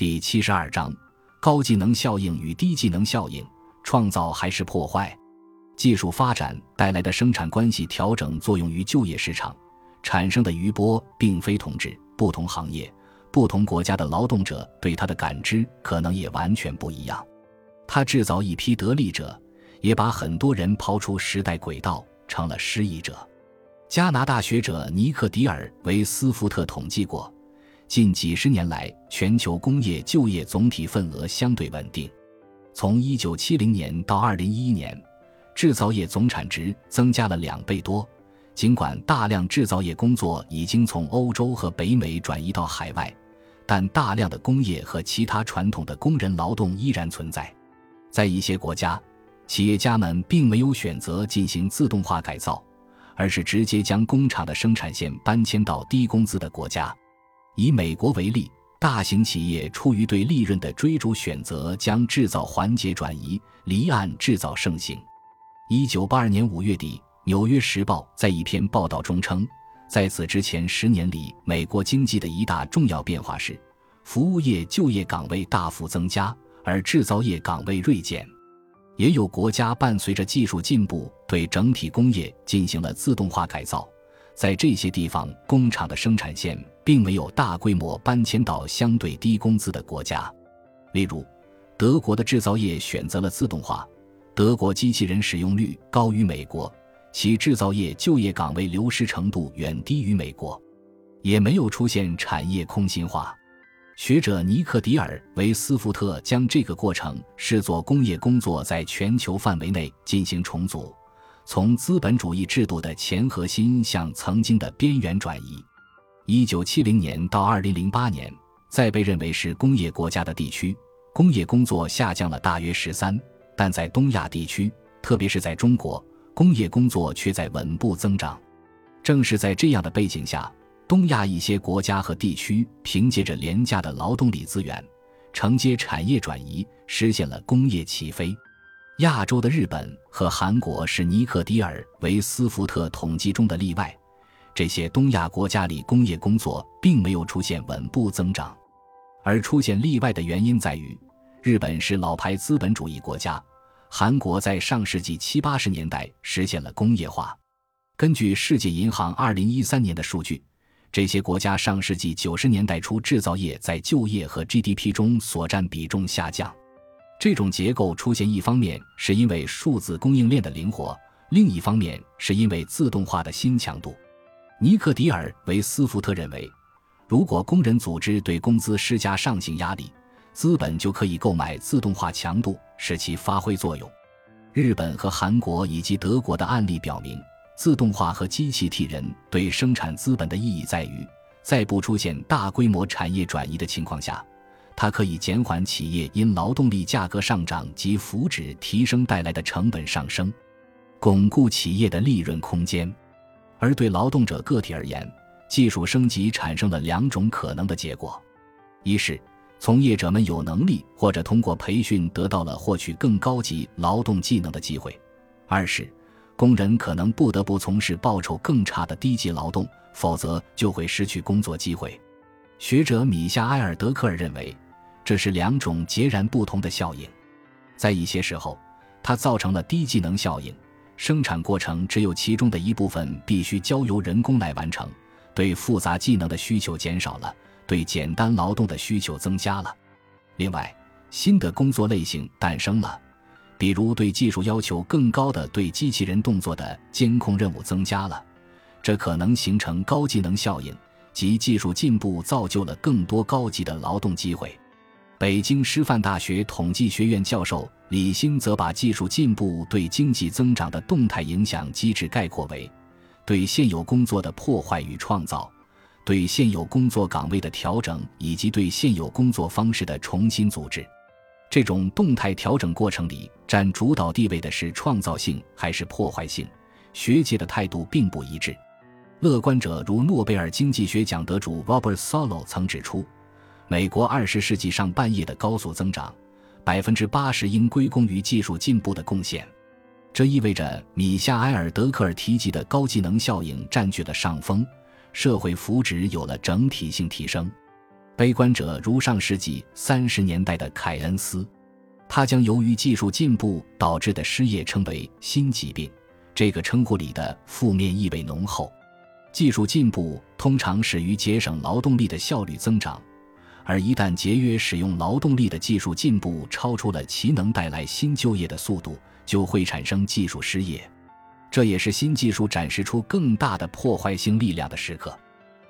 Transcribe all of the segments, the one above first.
第七十二章：高技能效应与低技能效应，创造还是破坏？技术发展带来的生产关系调整作用于就业市场产生的余波，并非同质。不同行业、不同国家的劳动者对它的感知可能也完全不一样。它制造一批得利者，也把很多人抛出时代轨道，成了失意者。加拿大学者尼克迪尔维斯福特统计过。近几十年来，全球工业就业总体份额相对稳定。从1970年到2011年，制造业总产值增加了两倍多。尽管大量制造业工作已经从欧洲和北美转移到海外，但大量的工业和其他传统的工人劳动依然存在。在一些国家，企业家们并没有选择进行自动化改造，而是直接将工厂的生产线搬迁到低工资的国家。以美国为例，大型企业出于对利润的追逐，选择将制造环节转移，离岸制造盛行。一九八二年五月底，《纽约时报》在一篇报道中称，在此之前十年里，美国经济的一大重要变化是，服务业就业岗位大幅增加，而制造业岗位锐减。也有国家伴随着技术进步，对整体工业进行了自动化改造。在这些地方，工厂的生产线并没有大规模搬迁到相对低工资的国家。例如，德国的制造业选择了自动化，德国机器人使用率高于美国，其制造业就业岗位流失程度远低于美国，也没有出现产业空心化。学者尼克迪尔维斯福特将这个过程视作工业工作在全球范围内进行重组。从资本主义制度的前核心向曾经的边缘转移。一九七零年到二零零八年，在被认为是工业国家的地区，工业工作下降了大约十三；但在东亚地区，特别是在中国，工业工作却在稳步增长。正是在这样的背景下，东亚一些国家和地区凭借着廉价的劳动力资源，承接产业转移，实现了工业起飞。亚洲的日本和韩国是尼克迪尔维斯福特统计中的例外。这些东亚国家里，工业工作并没有出现稳步增长，而出现例外的原因在于，日本是老牌资本主义国家，韩国在上世纪七八十年代实现了工业化。根据世界银行二零一三年的数据，这些国家上世纪九十年代初制造业在就业和 GDP 中所占比重下降。这种结构出现，一方面是因为数字供应链的灵活，另一方面是因为自动化的新强度。尼克迪尔维斯福特认为，如果工人组织对工资施加上行压力，资本就可以购买自动化强度，使其发挥作用。日本和韩国以及德国的案例表明，自动化和机器替人对生产资本的意义在于，在不出现大规模产业转移的情况下。它可以减缓企业因劳动力价格上涨及福祉提升带来的成本上升，巩固企业的利润空间。而对劳动者个体而言，技术升级产生了两种可能的结果：一是从业者们有能力或者通过培训得到了获取更高级劳动技能的机会；二是工人可能不得不从事报酬更差的低级劳动，否则就会失去工作机会。学者米夏埃尔德克尔认为。这是两种截然不同的效应，在一些时候，它造成了低技能效应，生产过程只有其中的一部分必须交由人工来完成，对复杂技能的需求减少了，对简单劳动的需求增加了。另外，新的工作类型诞生了，比如对技术要求更高的对机器人动作的监控任务增加了，这可能形成高技能效应，即技术进步造就了更多高级的劳动机会。北京师范大学统计学院教授李欣则把技术进步对经济增长的动态影响机制概括为：对现有工作的破坏与创造，对现有工作岗位的调整，以及对现有工作方式的重新组织。这种动态调整过程里占主导地位的是创造性还是破坏性？学界的态度并不一致。乐观者如诺贝尔经济学奖得主 Robert Solow 曾指出。美国二十世纪上半叶的高速增长，百分之八十应归功于技术进步的贡献。这意味着米夏埃尔·德克尔提及的高技能效应占据了上风，社会福祉有了整体性提升。悲观者如上世纪三十年代的凯恩斯，他将由于技术进步导致的失业称为新疾病。这个称呼里的负面意味浓厚。技术进步通常始于节省劳动力的效率增长，而一旦节约使用劳动力的技术进步超出了其能带来新就业的速度，就会产生技术失业。这也是新技术展示出更大的破坏性力量的时刻。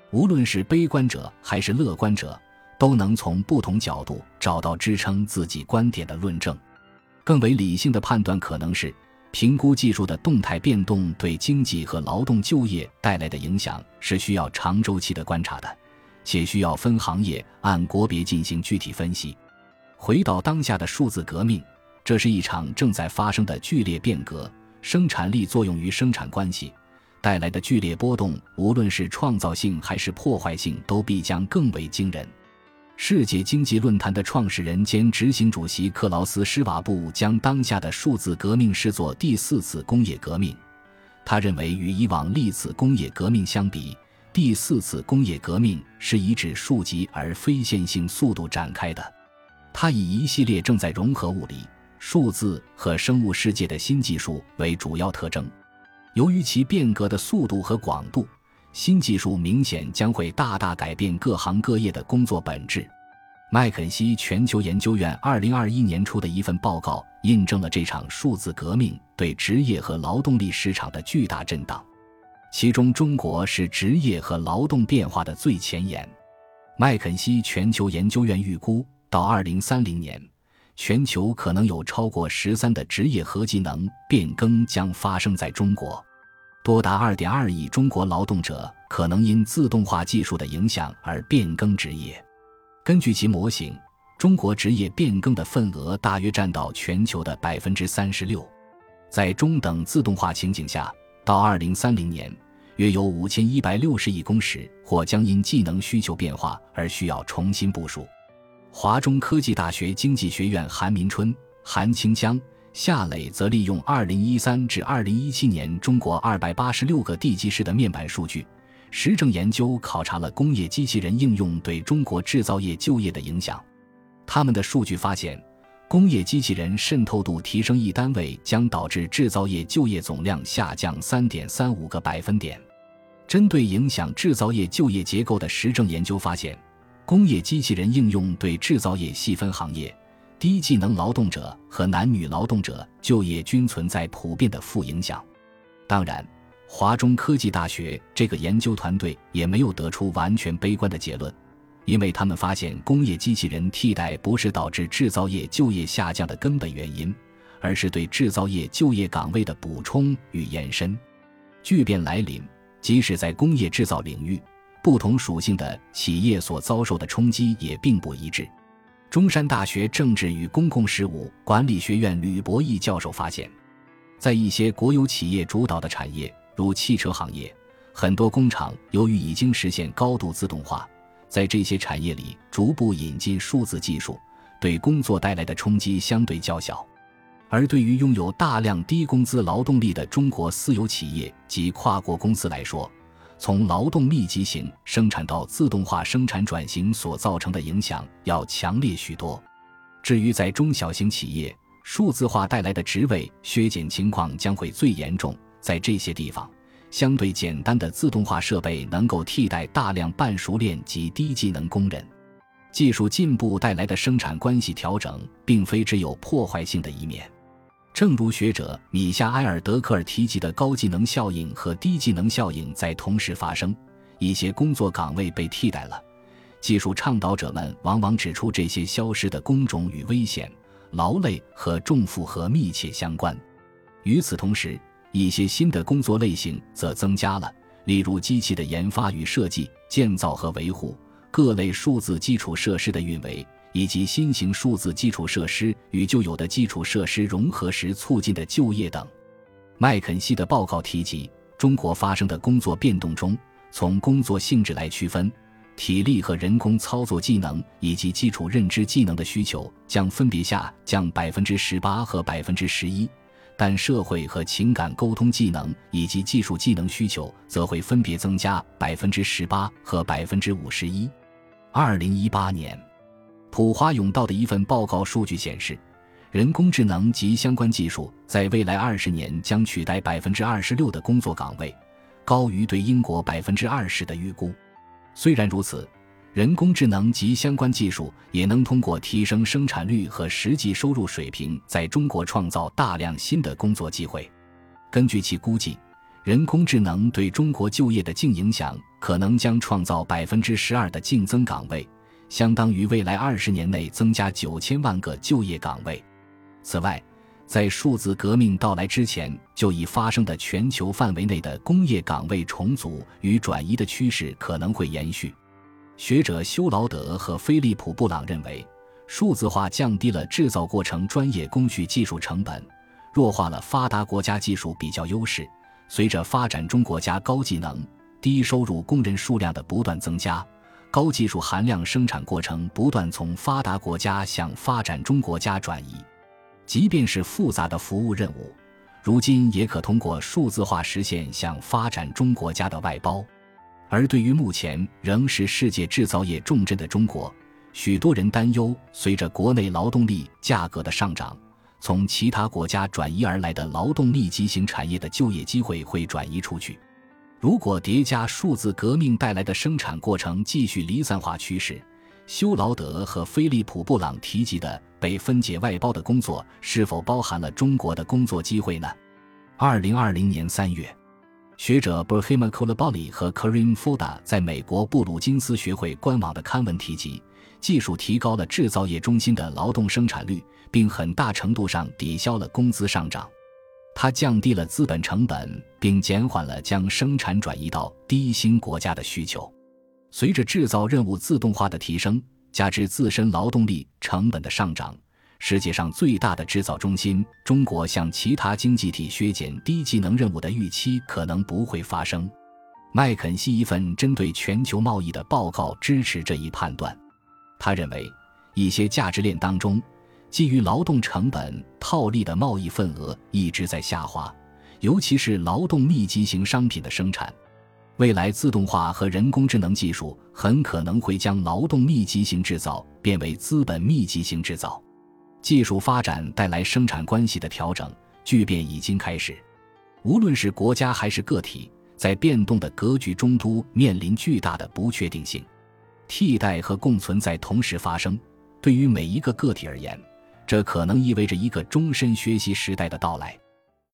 无论是悲观者还是乐观者，都能从不同角度找到支撑自己观点的论证。更为理性的判断可能是，评估技术的动态变动对经济和劳动就业带来的影响是需要长周期的观察的，且需要分行业按国别进行具体分析。回到当下的数字革命，这是一场正在发生的剧烈变革，生产力作用于生产关系。带来的剧烈波动，无论是创造性还是破坏性，都必将更为惊人。世界经济论坛的创始人兼执行主席克劳斯·施瓦布将当下的数字革命视作第四次工业革命。他认为，与以往历次工业革命相比，第四次工业革命是以指数级而非线性速度展开的。它以一系列正在融合物理、数字和生物世界的新技术为主要特征。由于其变革的速度和广度，新技术明显将会大大改变各行各业的工作本质。麦肯锡全球研究院二零二一年出的一份报告印证了这场数字革命对职业和劳动力市场的巨大震荡，其中中国是职业和劳动变化的最前沿。麦肯锡全球研究院预估，到二零三零年。全球可能有超过十三的职业和技能变更将发生在中国，多达二点二亿中国劳动者可能因自动化技术的影响而变更职业。根据其模型，中国职业变更的份额大约占到全球的百分之三十六。在中等自动化情景下，到二零三零年，约有五千一百六十亿工时或将因技能需求变化而需要重新部署。华中科技大学经济学院韩民春、韩清江、夏磊则利用2013至2017年中国286个地级市的面板数据，实证研究考察了工业机器人应用对中国制造业就业的影响。他们的数据发现，工业机器人渗透度提升一单位将导致制造业就业总量下降3.35个百分点。针对影响制造业就业结构的实证研究发现。工业机器人应用对制造业细分行业、低技能劳动者和男女劳动者就业均存在普遍的负影响。当然，华中科技大学这个研究团队也没有得出完全悲观的结论，因为他们发现工业机器人替代不是导致制造业就业下降的根本原因，而是对制造业就业岗位的补充与延伸。巨变来临，即使在工业制造领域。不同属性的企业所遭受的冲击也并不一致。中山大学政治与公共事务管理学院吕博义教授发现，在一些国有企业主导的产业，如汽车行业，很多工厂由于已经实现高度自动化，在这些产业里逐步引进数字技术，对工作带来的冲击相对较小。而对于拥有大量低工资劳动力的中国私有企业及跨国公司来说，从劳动密集型生产到自动化生产转型所造成的影响要强烈许多。至于在中小型企业，数字化带来的职位削减情况将会最严重。在这些地方，相对简单的自动化设备能够替代大量半熟练及低技能工人。技术进步带来的生产关系调整，并非只有破坏性的一面。正如学者米夏埃尔·德克尔提及的高技能效应和低技能效应在同时发生，一些工作岗位被替代了。技术倡导者们往往指出，这些消失的工种与危险、劳累和重负荷密切相关。与此同时，一些新的工作类型则增加了，例如机器的研发与设计、建造和维护、各类数字基础设施的运维。以及新型数字基础设施与旧有的基础设施融合时促进的就业等。麦肯锡的报告提及，中国发生的工作变动中，从工作性质来区分，体力和人工操作技能以及基础认知技能的需求将分别下降百分之十八和百分之十一，但社会和情感沟通技能以及技术技能需求则会分别增加百分之十八和百分之五十一。二零一八年，普华永道的一份报告数据显示，人工智能及相关技术在未来二十年将取代百分之二十六的工作岗位，高于对英国百分之二十的预估。虽然如此，人工智能及相关技术也能通过提升生产率和实际收入水平，在中国创造大量新的工作机会。根据其估计。人工智能对中国就业的净影响可能将创造百分之十二的净增岗位，相当于未来二十年内增加九千万个就业岗位。此外，在数字革命到来之前就已发生的全球范围内的工业岗位重组与转移的趋势可能会延续。学者休劳德和菲利普·布朗认为，数字化降低了制造过程专业工序技术成本，弱化了发达国家技术比较优势。随着发展中国家高技能、低收入工人数量的不断增加，高技术含量生产过程不断从发达国家向发展中国家转移。即便是复杂的服务任务，如今也可通过数字化实现向发展中国家的外包。而对于目前仍是世界制造业重镇的中国，许多人担忧，随着国内劳动力价格的上涨。从其他国家转移而来的劳动密集型产业的就业机会会转移出去。如果叠加数字革命带来的生产过程继续离散化趋势，休劳德和菲利普·布朗提及的被分解外包的工作是否包含了中国的工作机会呢？二零二零年三月，学者 Brahima Kolabali 和 Karim Foda 在美国布鲁金斯学会官网的刊文提及。技术提高了制造业中心的劳动生产率，并很大程度上抵消了工资上涨。它降低了资本成本，并减缓了将生产转移到低薪国家的需求。随着制造任务自动化的提升，加之自身劳动力成本的上涨，世界上最大的制造中心——中国向其他经济体削减低技能任务的预期可能不会发生。麦肯锡一份针对全球贸易的报告支持这一判断。他认为，一些价值链当中，基于劳动成本套利的贸易份额一直在下滑，尤其是劳动密集型商品的生产。未来自动化和人工智能技术很可能会将劳动密集型制造变为资本密集型制造。技术发展带来生产关系的调整，巨变已经开始。无论是国家还是个体，在变动的格局中都面临巨大的不确定性。替代和共存在同时发生，对于每一个个体而言，这可能意味着一个终身学习时代的到来。